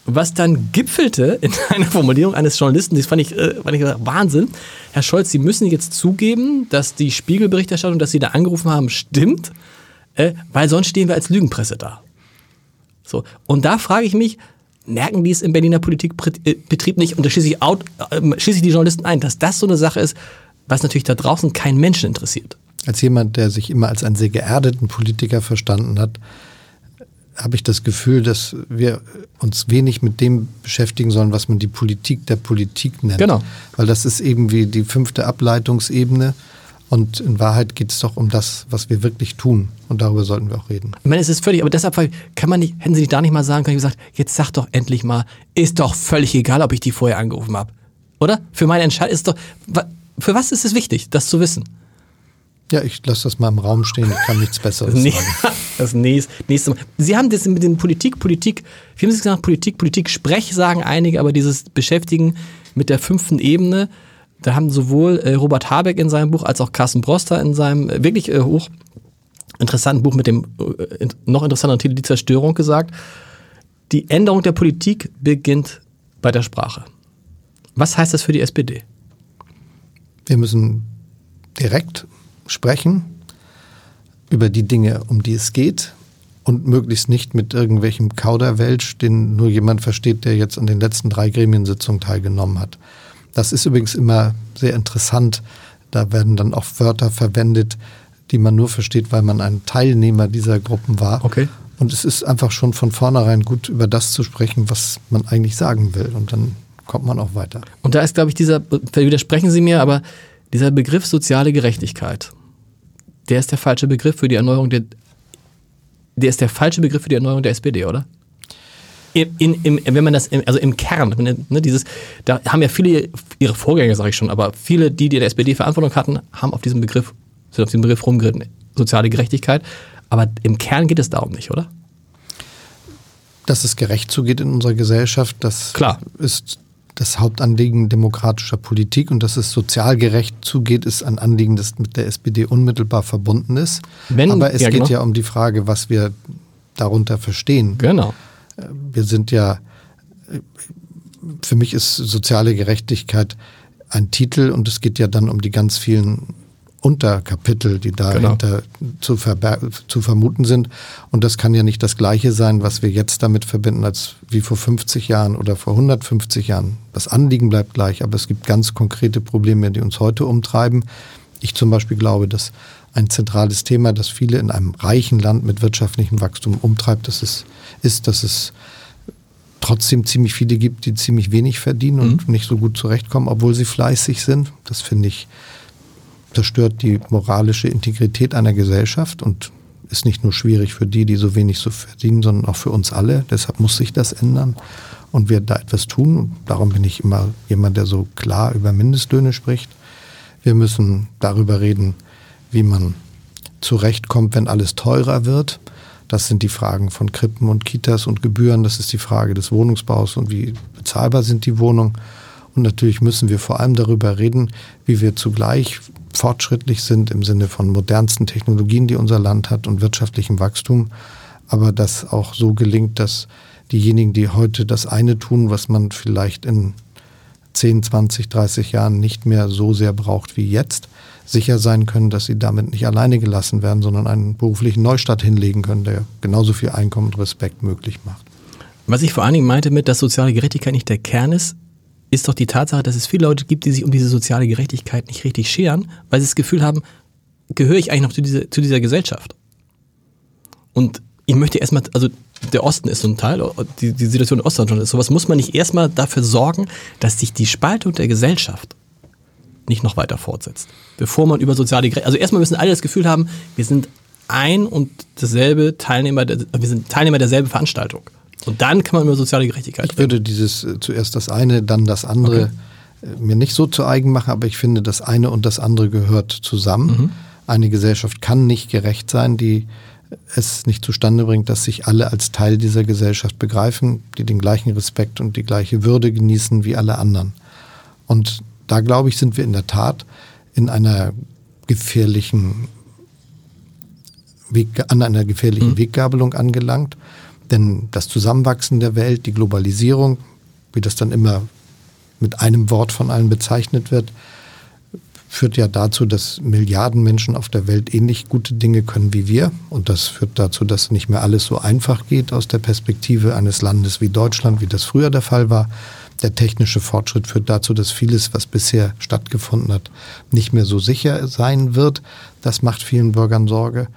Was dann gipfelte in einer Formulierung eines Journalisten, das fand ich, äh, fand ich Wahnsinn. Herr Scholz, Sie müssen jetzt zugeben, dass die Spiegelberichterstattung, dass Sie da angerufen haben, stimmt, äh, weil sonst stehen wir als Lügenpresse da. So. Und da frage ich mich, merken die es im Berliner Politikbetrieb nicht und da schließe ich, out, äh, schließe ich die Journalisten ein, dass das so eine Sache ist, was natürlich da draußen keinen Menschen interessiert. Als jemand, der sich immer als einen sehr geerdeten Politiker verstanden hat, habe ich das Gefühl, dass wir uns wenig mit dem beschäftigen sollen, was man die Politik der Politik nennt. Genau. Weil das ist eben wie die fünfte Ableitungsebene. Und in Wahrheit geht es doch um das, was wir wirklich tun. Und darüber sollten wir auch reden. Ich meine, es ist völlig, aber deshalb kann man nicht, hätten Sie da nicht mal sagen können, gesagt, jetzt sag doch endlich mal, ist doch völlig egal, ob ich die vorher angerufen habe. Oder? Für meine Entscheidung ist doch, für was ist es wichtig, das zu wissen? Ja, ich lasse das mal im Raum stehen, ich kann nichts Besseres sagen. das nächste, nächste Mal. Sie haben das mit den Politik, Politik, wie haben Sie gesagt, Politik, Politik, Sprech sagen einige, aber dieses Beschäftigen mit der fünften Ebene, da haben sowohl äh, Robert Habeck in seinem Buch als auch Carsten Broster in seinem äh, wirklich äh, hoch interessanten Buch mit dem äh, noch interessanteren Titel Die Zerstörung gesagt, die Änderung der Politik beginnt bei der Sprache. Was heißt das für die SPD? Wir müssen direkt sprechen über die Dinge, um die es geht und möglichst nicht mit irgendwelchem Kauderwelsch, den nur jemand versteht, der jetzt an den letzten drei Gremiensitzungen teilgenommen hat. Das ist übrigens immer sehr interessant. Da werden dann auch Wörter verwendet, die man nur versteht, weil man ein Teilnehmer dieser Gruppen war. Okay. Und es ist einfach schon von vornherein gut, über das zu sprechen, was man eigentlich sagen will. Und dann kommt man auch weiter. Und da ist, glaube ich, dieser, widersprechen Sie mir, aber dieser Begriff soziale Gerechtigkeit, der ist der falsche Begriff für die Erneuerung der, der ist der falsche Begriff für die Erneuerung der SPD, oder? In, in, im, wenn man das, im, also im Kern, ne, dieses, da haben ja viele, ihre Vorgänger, sage ich schon, aber viele, die, die in der SPD Verantwortung hatten, haben auf diesen Begriff, sind auf diesen Begriff rumgeritten, soziale Gerechtigkeit. Aber im Kern geht es darum nicht, oder? Dass es gerecht zugeht in unserer Gesellschaft, das Klar. ist das Hauptanliegen demokratischer Politik und dass es sozial gerecht zugeht, ist ein Anliegen, das mit der SPD unmittelbar verbunden ist. Wenn, Aber es ja, geht genau. ja um die Frage, was wir darunter verstehen. Genau. Wir sind ja, für mich ist soziale Gerechtigkeit ein Titel und es geht ja dann um die ganz vielen Unterkapitel, die dahinter genau. zu, zu, vermuten sind. Und das kann ja nicht das Gleiche sein, was wir jetzt damit verbinden, als wie vor 50 Jahren oder vor 150 Jahren. Das Anliegen bleibt gleich, aber es gibt ganz konkrete Probleme, die uns heute umtreiben. Ich zum Beispiel glaube, dass ein zentrales Thema, das viele in einem reichen Land mit wirtschaftlichem Wachstum umtreibt, das ist, ist dass es trotzdem ziemlich viele gibt, die ziemlich wenig verdienen und mhm. nicht so gut zurechtkommen, obwohl sie fleißig sind. Das finde ich zerstört die moralische Integrität einer Gesellschaft und ist nicht nur schwierig für die, die so wenig so verdienen, sondern auch für uns alle. Deshalb muss sich das ändern und wir da etwas tun. Und darum bin ich immer jemand, der so klar über Mindestlöhne spricht. Wir müssen darüber reden, wie man zurechtkommt, wenn alles teurer wird. Das sind die Fragen von Krippen und Kitas und Gebühren. Das ist die Frage des Wohnungsbaus und wie bezahlbar sind die Wohnungen. Und natürlich müssen wir vor allem darüber reden, wie wir zugleich fortschrittlich sind im Sinne von modernsten Technologien, die unser Land hat und wirtschaftlichem Wachstum, aber das auch so gelingt, dass diejenigen, die heute das eine tun, was man vielleicht in 10, 20, 30 Jahren nicht mehr so sehr braucht wie jetzt, sicher sein können, dass sie damit nicht alleine gelassen werden, sondern einen beruflichen Neustart hinlegen können, der genauso viel Einkommen und Respekt möglich macht. Was ich vor allen Dingen meinte mit, dass soziale Gerechtigkeit nicht der Kern ist, ist doch die Tatsache, dass es viele Leute gibt, die sich um diese soziale Gerechtigkeit nicht richtig scheren, weil sie das Gefühl haben, gehöre ich eigentlich noch zu dieser, zu dieser Gesellschaft? Und ich möchte erstmal, also der Osten ist so ein Teil, die, die Situation in Ostdeutschland ist sowas, muss man nicht erstmal dafür sorgen, dass sich die Spaltung der Gesellschaft nicht noch weiter fortsetzt. Bevor man über soziale Gerechtigkeit, also erstmal müssen alle das Gefühl haben, wir sind ein und dasselbe Teilnehmer, wir sind Teilnehmer derselben Veranstaltung. Und dann kann man über soziale Gerechtigkeit reden. Ich würde dieses äh, zuerst das eine, dann das andere okay. äh, mir nicht so zu eigen machen, aber ich finde, das eine und das andere gehört zusammen. Mhm. Eine Gesellschaft kann nicht gerecht sein, die es nicht zustande bringt, dass sich alle als Teil dieser Gesellschaft begreifen, die den gleichen Respekt und die gleiche Würde genießen wie alle anderen. Und da glaube ich, sind wir in der Tat in einer gefährlichen Weg, an einer gefährlichen mhm. Weggabelung angelangt. Denn das Zusammenwachsen der Welt, die Globalisierung, wie das dann immer mit einem Wort von allen bezeichnet wird, führt ja dazu, dass Milliarden Menschen auf der Welt ähnlich gute Dinge können wie wir. Und das führt dazu, dass nicht mehr alles so einfach geht aus der Perspektive eines Landes wie Deutschland, wie das früher der Fall war. Der technische Fortschritt führt dazu, dass vieles, was bisher stattgefunden hat, nicht mehr so sicher sein wird. Das macht vielen Bürgern Sorge.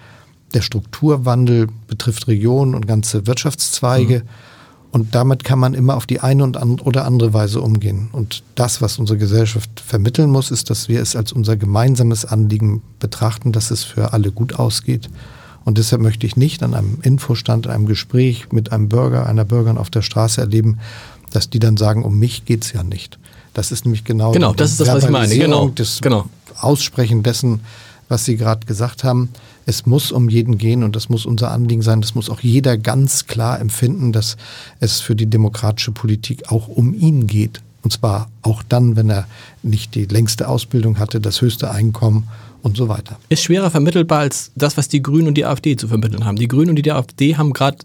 Der Strukturwandel betrifft Regionen und ganze Wirtschaftszweige. Mhm. Und damit kann man immer auf die eine oder andere Weise umgehen. Und das, was unsere Gesellschaft vermitteln muss, ist, dass wir es als unser gemeinsames Anliegen betrachten, dass es für alle gut ausgeht. Und deshalb möchte ich nicht an einem Infostand, einem Gespräch mit einem Bürger, einer Bürgerin auf der Straße erleben, dass die dann sagen, um mich geht's ja nicht. Das ist nämlich genau, genau das ist das, was ich meine. Genau, das genau. Aussprechen dessen, was Sie gerade gesagt haben. Es muss um jeden gehen und das muss unser Anliegen sein. Das muss auch jeder ganz klar empfinden, dass es für die demokratische Politik auch um ihn geht. Und zwar auch dann, wenn er nicht die längste Ausbildung hatte, das höchste Einkommen und so weiter. Ist schwerer vermittelbar als das, was die Grünen und die AfD zu vermitteln haben. Die Grünen und die AfD haben gerade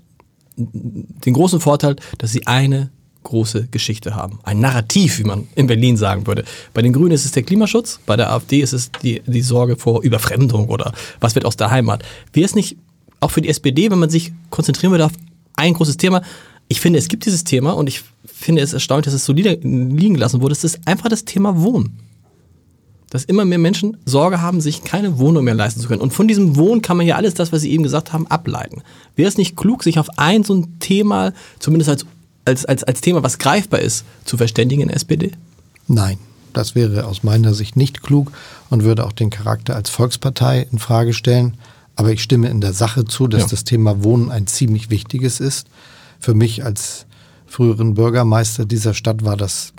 den großen Vorteil, dass sie eine große Geschichte haben. Ein Narrativ, wie man in Berlin sagen würde. Bei den Grünen ist es der Klimaschutz, bei der AfD ist es die, die Sorge vor Überfremdung oder was wird aus der Heimat. Wäre es nicht auch für die SPD, wenn man sich konzentrieren würde auf ein großes Thema? Ich finde, es gibt dieses Thema und ich finde es erstaunlich, dass es so liegen gelassen wurde. Es ist einfach das Thema Wohnen dass immer mehr Menschen Sorge haben, sich keine Wohnung mehr leisten zu können. Und von diesem Wohnen kann man ja alles das, was Sie eben gesagt haben, ableiten. Wäre es nicht klug, sich auf ein so ein Thema, zumindest als, als, als, als Thema, was greifbar ist, zu verständigen in SPD? Nein, das wäre aus meiner Sicht nicht klug und würde auch den Charakter als Volkspartei in Frage stellen. Aber ich stimme in der Sache zu, dass ja. das Thema Wohnen ein ziemlich wichtiges ist. Für mich als früheren Bürgermeister dieser Stadt war das,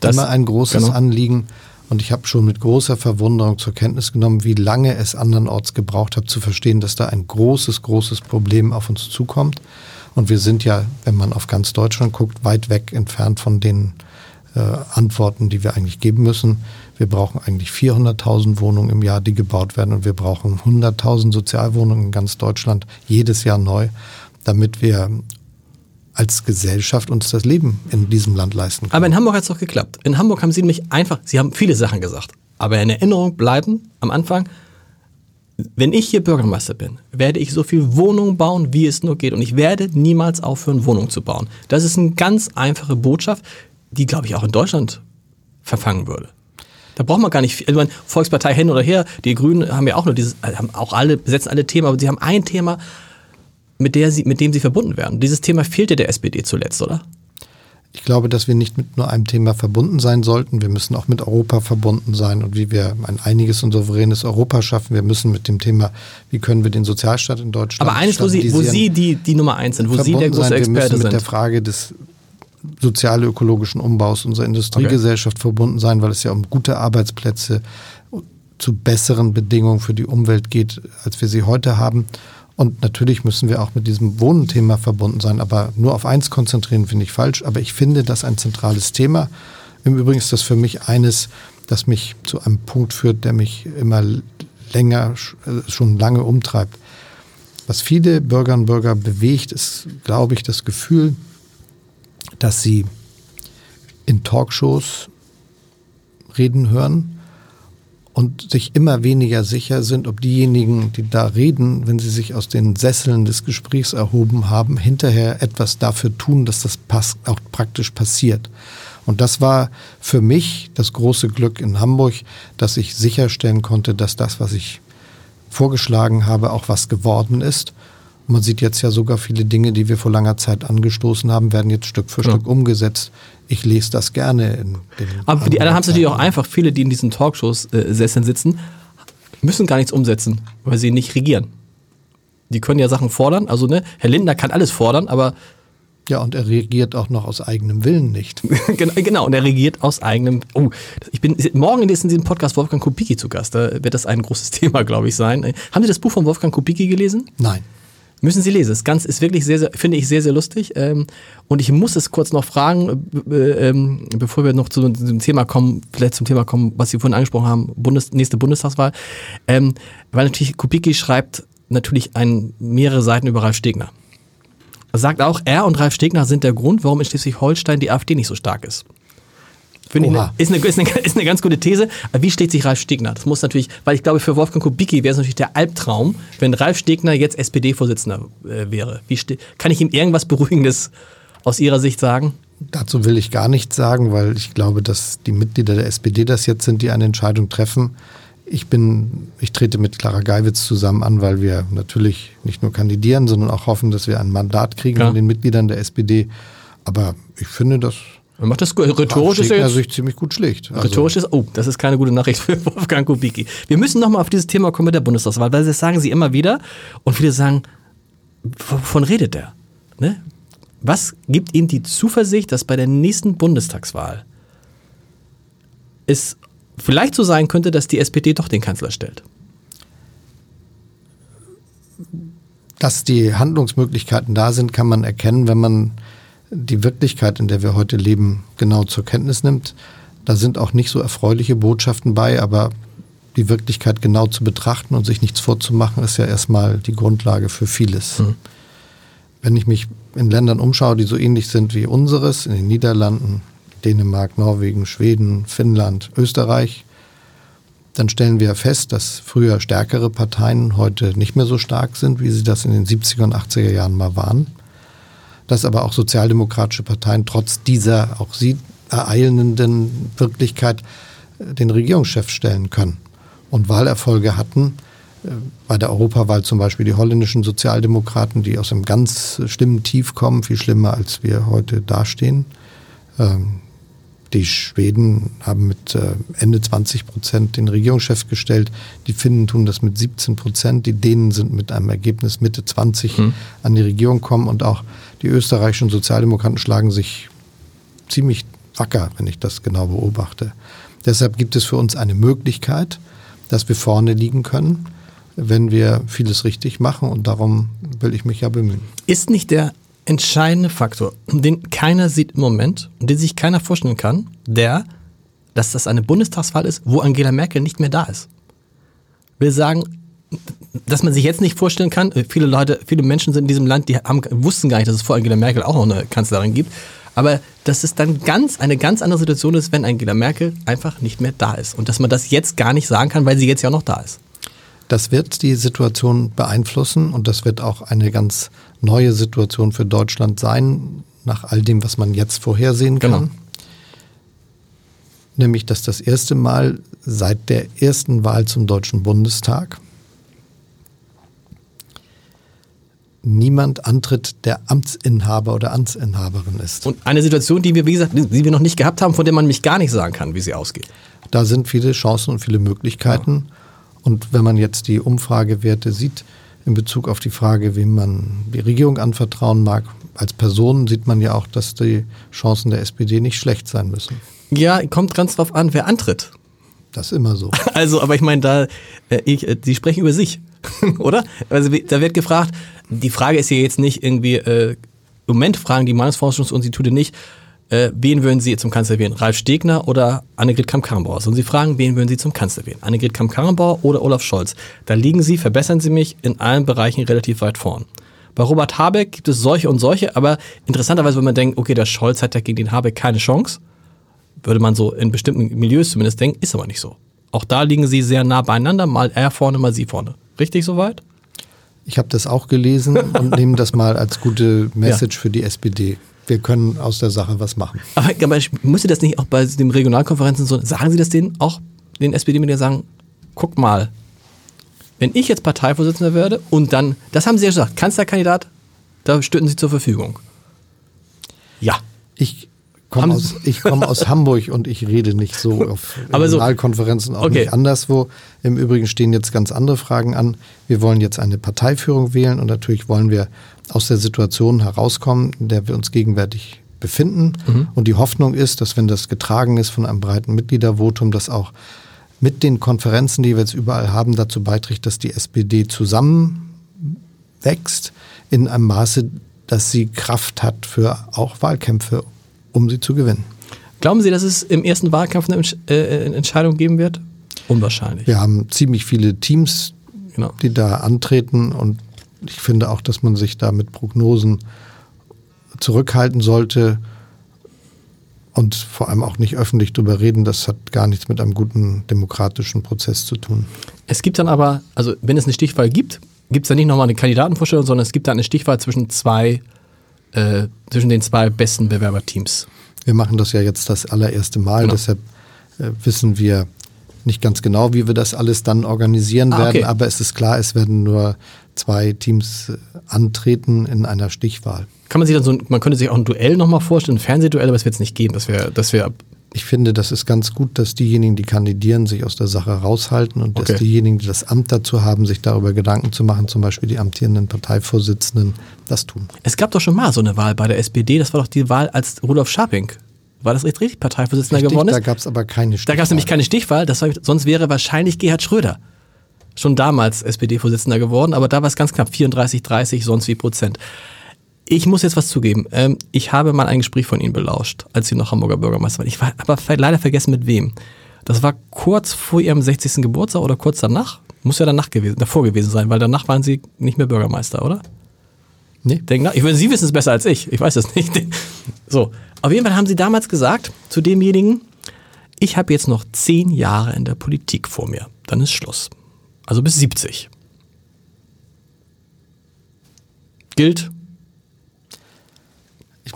das immer ein großes genau. Anliegen. Und ich habe schon mit großer Verwunderung zur Kenntnis genommen, wie lange es andernorts gebraucht hat, zu verstehen, dass da ein großes, großes Problem auf uns zukommt. Und wir sind ja, wenn man auf ganz Deutschland guckt, weit weg entfernt von den äh, Antworten, die wir eigentlich geben müssen. Wir brauchen eigentlich 400.000 Wohnungen im Jahr, die gebaut werden. Und wir brauchen 100.000 Sozialwohnungen in ganz Deutschland jedes Jahr neu, damit wir als Gesellschaft uns das Leben in diesem Land leisten können. Aber in Hamburg hat es doch geklappt. In Hamburg haben Sie nämlich einfach, Sie haben viele Sachen gesagt, aber in Erinnerung bleiben am Anfang, wenn ich hier Bürgermeister bin, werde ich so viel Wohnungen bauen, wie es nur geht. Und ich werde niemals aufhören, Wohnungen zu bauen. Das ist eine ganz einfache Botschaft, die, glaube ich, auch in Deutschland verfangen würde. Da braucht man gar nicht viel. Also meine, Volkspartei hin oder her, die Grünen haben ja auch nur dieses, haben auch alle, besetzen alle Themen, aber sie haben ein Thema, mit, der sie, mit dem sie verbunden werden. Dieses Thema fehlte der SPD zuletzt, oder? Ich glaube, dass wir nicht mit nur einem Thema verbunden sein sollten. Wir müssen auch mit Europa verbunden sein und wie wir ein einiges und souveränes Europa schaffen. Wir müssen mit dem Thema, wie können wir den Sozialstaat in Deutschland. Aber eines, wo Sie, wo Sie die, die Nummer eins sind, wo Sie der große sein. Experte wir müssen mit der Frage des sozial-ökologischen Umbaus unserer Industriegesellschaft okay. verbunden sein, weil es ja um gute Arbeitsplätze zu besseren Bedingungen für die Umwelt geht, als wir sie heute haben. Und natürlich müssen wir auch mit diesem Wohnenthema verbunden sein. Aber nur auf eins konzentrieren finde ich falsch. Aber ich finde das ein zentrales Thema. Im Übrigen ist das für mich eines, das mich zu einem Punkt führt, der mich immer länger, äh, schon lange umtreibt. Was viele Bürgerinnen und Bürger bewegt, ist, glaube ich, das Gefühl, dass sie in Talkshows reden hören und sich immer weniger sicher sind, ob diejenigen, die da reden, wenn sie sich aus den Sesseln des Gesprächs erhoben haben, hinterher etwas dafür tun, dass das auch praktisch passiert. Und das war für mich das große Glück in Hamburg, dass ich sicherstellen konnte, dass das, was ich vorgeschlagen habe, auch was geworden ist. Man sieht jetzt ja sogar viele Dinge, die wir vor langer Zeit angestoßen haben, werden jetzt Stück für ja. Stück umgesetzt ich lese das gerne. In den Aber für die anderen haben es natürlich auch einfach. Viele, die in diesen Talkshows äh, Sesseln sitzen, müssen gar nichts umsetzen, weil sie nicht regieren. Die können ja Sachen fordern. Also ne, Herr Lindner kann alles fordern, aber ja, und er regiert auch noch aus eigenem Willen nicht. genau, und er regiert aus eigenem. Oh, ich bin morgen ist in diesem Podcast Wolfgang Kubicki zu Gast. Da wird das ein großes Thema, glaube ich, sein. Haben Sie das Buch von Wolfgang Kubicki gelesen? Nein. Müssen Sie lesen. Das Ganze ist wirklich sehr, sehr finde ich sehr, sehr lustig. Ähm, und ich muss es kurz noch fragen, äh, ähm, bevor wir noch zu dem Thema kommen, vielleicht zum Thema kommen, was Sie vorhin angesprochen haben, Bundes, nächste Bundestagswahl. Ähm, weil natürlich Kubicki schreibt natürlich ein, mehrere Seiten über Ralf Stegner. Er sagt auch, er und Ralf Stegner sind der Grund, warum in Schleswig-Holstein die AfD nicht so stark ist. Finde ich eine, ist, eine, ist, eine, ist eine ganz gute These. Aber wie steht sich Ralf Stegner? Das muss natürlich, weil ich glaube, für Wolfgang Kubicki wäre es natürlich der Albtraum, wenn Ralf Stegner jetzt SPD-Vorsitzender äh, wäre. Wie kann ich ihm irgendwas Beruhigendes aus Ihrer Sicht sagen? Dazu will ich gar nichts sagen, weil ich glaube, dass die Mitglieder der SPD das jetzt sind, die eine Entscheidung treffen. Ich bin, ich trete mit Clara Geiwitz zusammen an, weil wir natürlich nicht nur kandidieren, sondern auch hoffen, dass wir ein Mandat kriegen ja. von den Mitgliedern der SPD. Aber ich finde, das er macht das rhetorisch ist er sich ziemlich gut schlicht. Also rhetorisch ist, oh, das ist keine gute Nachricht für Wolfgang Kubicki. Wir müssen nochmal auf dieses Thema kommen mit der Bundestagswahl, weil das sagen sie immer wieder und viele sagen, wovon redet der? Ne? Was gibt Ihnen die Zuversicht, dass bei der nächsten Bundestagswahl es vielleicht so sein könnte, dass die SPD doch den Kanzler stellt? dass die Handlungsmöglichkeiten da sind, kann man erkennen, wenn man die Wirklichkeit, in der wir heute leben, genau zur Kenntnis nimmt. Da sind auch nicht so erfreuliche Botschaften bei, aber die Wirklichkeit genau zu betrachten und sich nichts vorzumachen, ist ja erstmal die Grundlage für vieles. Mhm. Wenn ich mich in Ländern umschaue, die so ähnlich sind wie unseres, in den Niederlanden, Dänemark, Norwegen, Schweden, Finnland, Österreich, dann stellen wir fest, dass früher stärkere Parteien heute nicht mehr so stark sind, wie sie das in den 70er und 80er Jahren mal waren. Dass aber auch sozialdemokratische Parteien trotz dieser auch sie ereilenden Wirklichkeit äh, den Regierungschef stellen können und Wahlerfolge hatten. Äh, bei der Europawahl zum Beispiel die holländischen Sozialdemokraten, die aus einem ganz schlimmen Tief kommen, viel schlimmer als wir heute dastehen. Ähm, die Schweden haben mit äh, Ende 20 Prozent den Regierungschef gestellt. Die Finnen tun das mit 17 Prozent. Die Dänen sind mit einem Ergebnis Mitte 20 hm. an die Regierung kommen. Und auch die österreichischen Sozialdemokraten schlagen sich ziemlich wacker, wenn ich das genau beobachte. Deshalb gibt es für uns eine Möglichkeit, dass wir vorne liegen können, wenn wir vieles richtig machen. Und darum will ich mich ja bemühen. Ist nicht der entscheidende Faktor, den keiner sieht im Moment und den sich keiner vorstellen kann, der, dass das eine Bundestagswahl ist, wo Angela Merkel nicht mehr da ist. Wir sagen, dass man sich jetzt nicht vorstellen kann, äh, viele Leute, viele Menschen sind in diesem Land, die haben, wussten gar nicht, dass es vor Angela Merkel auch noch eine Kanzlerin gibt, aber dass es dann ganz, eine ganz andere Situation ist, wenn Angela Merkel einfach nicht mehr da ist und dass man das jetzt gar nicht sagen kann, weil sie jetzt ja noch da ist. Das wird die Situation beeinflussen und das wird auch eine ganz neue Situation für Deutschland sein, nach all dem, was man jetzt vorhersehen kann. Genau. Nämlich, dass das erste Mal seit der ersten Wahl zum Deutschen Bundestag niemand antritt, der Amtsinhaber oder Amtsinhaberin ist. Und eine Situation, die wir, wie gesagt, die wir noch nicht gehabt haben, von der man mich gar nicht sagen kann, wie sie ausgeht. Da sind viele Chancen und viele Möglichkeiten. Ja. Und wenn man jetzt die Umfragewerte sieht, in Bezug auf die Frage, wem man die Regierung anvertrauen mag. Als Person sieht man ja auch, dass die Chancen der SPD nicht schlecht sein müssen. Ja, kommt ganz drauf an, wer antritt. Das ist immer so. Also, aber ich meine, da, äh, ich, äh, Sie sprechen über sich, oder? Also, da wird gefragt, die Frage ist ja jetzt nicht irgendwie, äh, im Moment fragen die Meinungsforschungsinstitute nicht, äh, wen würden Sie zum Kanzler wählen? Ralf Stegner oder Annegret Kamm-Karrenbauer? Und Sie fragen, wen würden Sie zum Kanzler wählen? Annegret Kamm-Karrenbauer oder Olaf Scholz? Da liegen Sie, verbessern Sie mich, in allen Bereichen relativ weit vorn. Bei Robert Habeck gibt es solche und solche, aber interessanterweise, wenn man denkt, okay, der Scholz hat ja gegen den Habeck keine Chance, würde man so in bestimmten Milieus zumindest denken, ist aber nicht so. Auch da liegen sie sehr nah beieinander, mal er vorne, mal sie vorne. Richtig soweit? Ich habe das auch gelesen und nehme das mal als gute Message ja. für die SPD wir können aus der Sache was machen. Aber, aber ich müsste das nicht auch bei den Regionalkonferenzen so, sagen Sie das denen auch, den SPD-Mitgliedern sagen, guck mal, wenn ich jetzt Parteivorsitzender werde und dann, das haben Sie ja gesagt, Kanzlerkandidat, da stünden Sie zur Verfügung. Ja. Ich komme aus, komm aus Hamburg und ich rede nicht so auf Regionalkonferenzen, auch okay. nicht anderswo. Im Übrigen stehen jetzt ganz andere Fragen an. Wir wollen jetzt eine Parteiführung wählen und natürlich wollen wir aus der Situation herauskommen, in der wir uns gegenwärtig befinden. Mhm. Und die Hoffnung ist, dass wenn das getragen ist von einem breiten Mitgliedervotum, das auch mit den Konferenzen, die wir jetzt überall haben, dazu beiträgt, dass die SPD zusammenwächst in einem Maße, dass sie Kraft hat für auch Wahlkämpfe, um sie zu gewinnen. Glauben Sie, dass es im ersten Wahlkampf eine äh, Entscheidung geben wird? Unwahrscheinlich. Wir haben ziemlich viele Teams, genau. die da antreten und ich finde auch, dass man sich da mit Prognosen zurückhalten sollte und vor allem auch nicht öffentlich darüber reden. Das hat gar nichts mit einem guten demokratischen Prozess zu tun. Es gibt dann aber, also wenn es eine Stichwahl gibt, gibt es dann nicht nochmal eine Kandidatenvorstellung, sondern es gibt dann eine Stichwahl zwischen zwei, äh, zwischen den zwei besten Bewerberteams. Wir machen das ja jetzt das allererste Mal, genau. deshalb äh, wissen wir nicht ganz genau, wie wir das alles dann organisieren ah, werden, okay. aber es ist klar, es werden nur zwei Teams äh, antreten in einer Stichwahl. Kann man sich dann so, man könnte sich auch ein Duell nochmal vorstellen, ein Fernsehduell, aber es wird es nicht geben. Das wäre, das wäre. Ich finde, das ist ganz gut, dass diejenigen, die kandidieren, sich aus der Sache raushalten und okay. dass diejenigen, die das Amt dazu haben, sich darüber Gedanken zu machen, zum Beispiel die amtierenden Parteivorsitzenden, das tun. Es gab doch schon mal so eine Wahl bei der SPD, das war doch die Wahl, als Rudolf Scharping war das richtig Parteivorsitzender richtig, geworden ist? Da gab es aber keine Stichwahl. Da gab es nämlich keine Stichwahl, das war, sonst wäre wahrscheinlich Gerhard Schröder schon damals SPD-Vorsitzender geworden, aber da war es ganz knapp 34, 30, sonst wie Prozent. Ich muss jetzt was zugeben. Ähm, ich habe mal ein Gespräch von Ihnen belauscht, als Sie noch Hamburger Bürgermeister waren. Ich war aber leider vergessen mit wem. Das war kurz vor Ihrem 60. Geburtstag oder kurz danach? Muss ja danach gewesen, davor gewesen sein, weil danach waren Sie nicht mehr Bürgermeister, oder? Nee, denk nach. Ich Sie wissen es besser als ich. Ich weiß es nicht. So, auf jeden Fall haben Sie damals gesagt zu demjenigen, ich habe jetzt noch zehn Jahre in der Politik vor mir. Dann ist Schluss. Also bis 70. Gilt.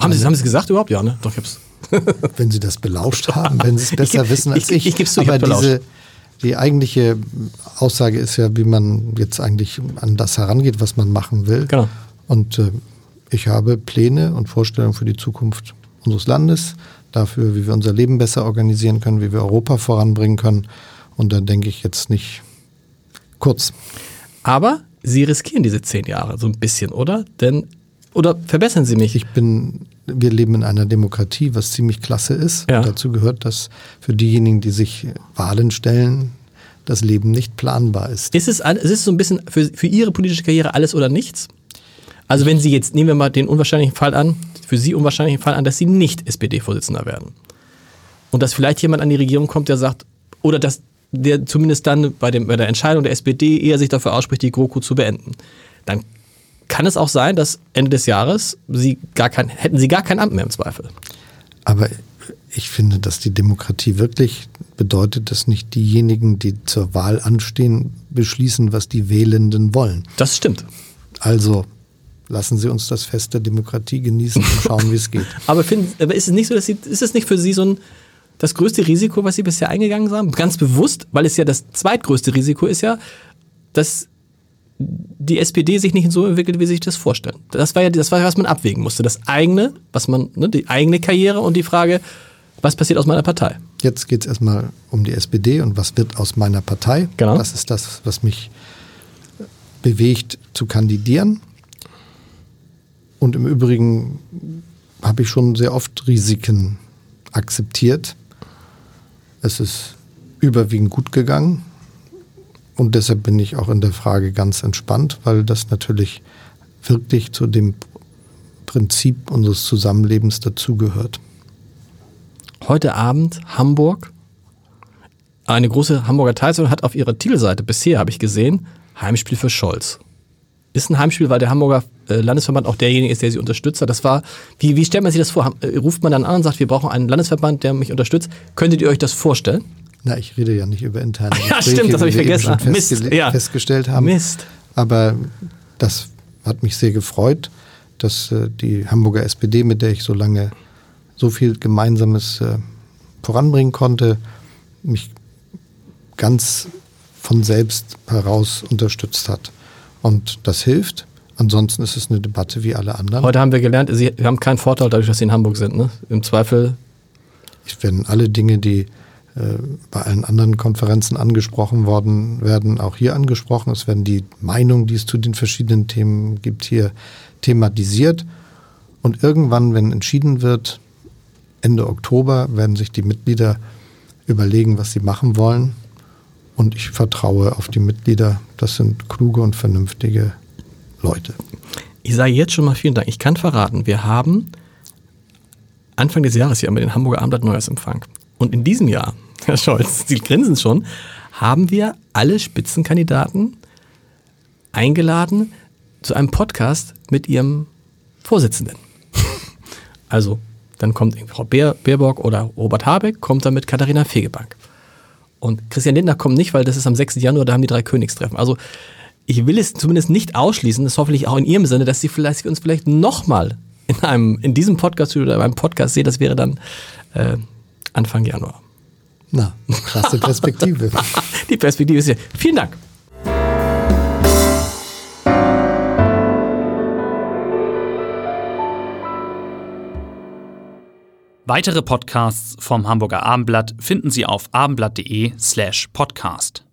Haben Sie, haben Sie es gesagt überhaupt? Ja, ne? Doch, ich hab's. wenn Sie das belauscht haben, wenn Sie es besser ich, wissen als ich. Ich, ich, ich Aber diese, die eigentliche Aussage ist ja, wie man jetzt eigentlich an das herangeht, was man machen will. Genau. Und äh, ich habe Pläne und Vorstellungen für die Zukunft unseres Landes, dafür, wie wir unser Leben besser organisieren können, wie wir Europa voranbringen können. Und da denke ich jetzt nicht kurz. Aber Sie riskieren diese zehn Jahre so ein bisschen, oder? Denn, oder verbessern Sie mich? Ich bin, wir leben in einer Demokratie, was ziemlich klasse ist. Ja. Dazu gehört, dass für diejenigen, die sich Wahlen stellen, das Leben nicht planbar ist. Ist es, ist es so ein bisschen für, für Ihre politische Karriere alles oder nichts? Also wenn Sie jetzt, nehmen wir mal den unwahrscheinlichen Fall an, für Sie unwahrscheinlichen Fall an, dass Sie nicht SPD-Vorsitzender werden. Und dass vielleicht jemand an die Regierung kommt, der sagt, oder dass der zumindest dann bei, dem, bei der Entscheidung der SPD eher sich dafür ausspricht, die GroKo zu beenden. Dann kann es auch sein, dass Ende des Jahres Sie gar kein, hätten Sie gar kein Amt mehr im Zweifel. Aber ich finde, dass die Demokratie wirklich bedeutet, dass nicht diejenigen, die zur Wahl anstehen, beschließen, was die Wählenden wollen. Das stimmt. Also lassen Sie uns das Fest der Demokratie genießen und schauen, wie es geht. aber, finden, aber ist es nicht so, dass Sie, ist es nicht für Sie so ein, das größte Risiko, was Sie bisher eingegangen sind? Ganz bewusst, weil es ja das zweitgrößte Risiko ist ja, dass die SPD sich nicht so entwickelt, wie Sie sich das vorstellen. Das war ja das, war, was man abwägen musste. Das eigene, was man, ne, die eigene Karriere und die Frage, was passiert aus meiner Partei? Jetzt geht es erstmal um die SPD und was wird aus meiner Partei. Genau. Das ist das, was mich bewegt zu kandidieren. Und im Übrigen habe ich schon sehr oft Risiken akzeptiert. Es ist überwiegend gut gegangen. Und deshalb bin ich auch in der Frage ganz entspannt, weil das natürlich wirklich zu dem Prinzip unseres Zusammenlebens dazugehört. Heute Abend Hamburg. Eine große Hamburger Zeitung hat auf ihrer Titelseite bisher, habe ich gesehen, Heimspiel für Scholz ist ein Heimspiel, weil der Hamburger äh, Landesverband auch derjenige ist, der sie unterstützt. Das war, wie, wie stellt man sich das vor? Äh, ruft man dann an und sagt, wir brauchen einen Landesverband, der mich unterstützt. Könntet ihr euch das vorstellen? Na, ich rede ja nicht über interne Gespräche, Ja, stimmt, das habe ich vergessen. Mist, ja. festgestellt haben. Mist. Aber das hat mich sehr gefreut, dass äh, die Hamburger SPD, mit der ich so lange so viel Gemeinsames äh, voranbringen konnte, mich ganz von selbst heraus unterstützt hat. Und das hilft. Ansonsten ist es eine Debatte wie alle anderen. Heute haben wir gelernt, Sie haben keinen Vorteil dadurch, dass Sie in Hamburg sind. Ne? Im Zweifel. Ich werden alle Dinge, die bei allen anderen Konferenzen angesprochen worden werden, auch hier angesprochen. Es werden die Meinungen, die es zu den verschiedenen Themen gibt, hier thematisiert. Und irgendwann, wenn entschieden wird, Ende Oktober, werden sich die Mitglieder überlegen, was sie machen wollen. Und ich vertraue auf die Mitglieder. Das sind kluge und vernünftige Leute. Ich sage jetzt schon mal vielen Dank. Ich kann verraten, wir haben Anfang des Jahres hier mit den Hamburger Abendblatt Neujahrsempfang. Und in diesem Jahr, Herr Scholz, Sie grinsen schon, haben wir alle Spitzenkandidaten eingeladen zu einem Podcast mit ihrem Vorsitzenden. Also, dann kommt Frau Baerbock oder Robert Habeck, kommt dann mit Katharina Fegebank. Und Christian Lindner kommt nicht, weil das ist am 6. Januar, da haben die drei Königstreffen. Also ich will es zumindest nicht ausschließen, das ist hoffentlich auch in Ihrem Sinne, dass Sie vielleicht uns vielleicht nochmal in in diesem Podcast oder in einem Podcast sehen, das wäre dann äh, Anfang Januar. Na, krasse Perspektive. die Perspektive ist ja. Vielen Dank. Weitere Podcasts vom Hamburger Abendblatt finden Sie auf abendblatt.de slash podcast.